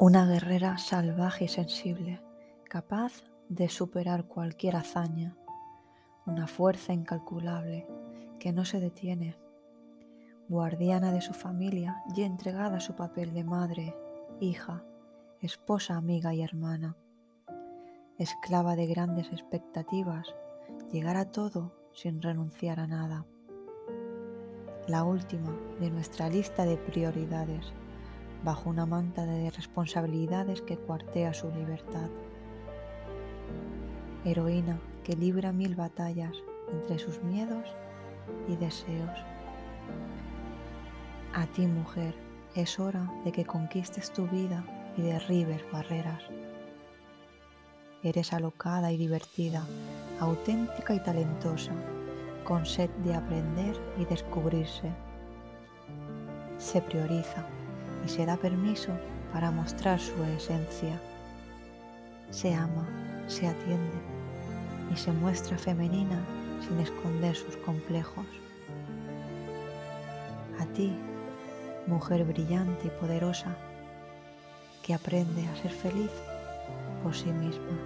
Una guerrera salvaje y sensible, capaz de superar cualquier hazaña, una fuerza incalculable que no se detiene, guardiana de su familia y entregada a su papel de madre, hija, esposa, amiga y hermana, esclava de grandes expectativas, llegar a todo sin renunciar a nada. La última de nuestra lista de prioridades bajo una manta de responsabilidades que cuartea su libertad. Heroína que libra mil batallas entre sus miedos y deseos. A ti, mujer, es hora de que conquistes tu vida y derribes barreras. Eres alocada y divertida, auténtica y talentosa, con sed de aprender y descubrirse. Se prioriza y se da permiso para mostrar su esencia. Se ama, se atiende y se muestra femenina sin esconder sus complejos. A ti, mujer brillante y poderosa, que aprende a ser feliz por sí misma.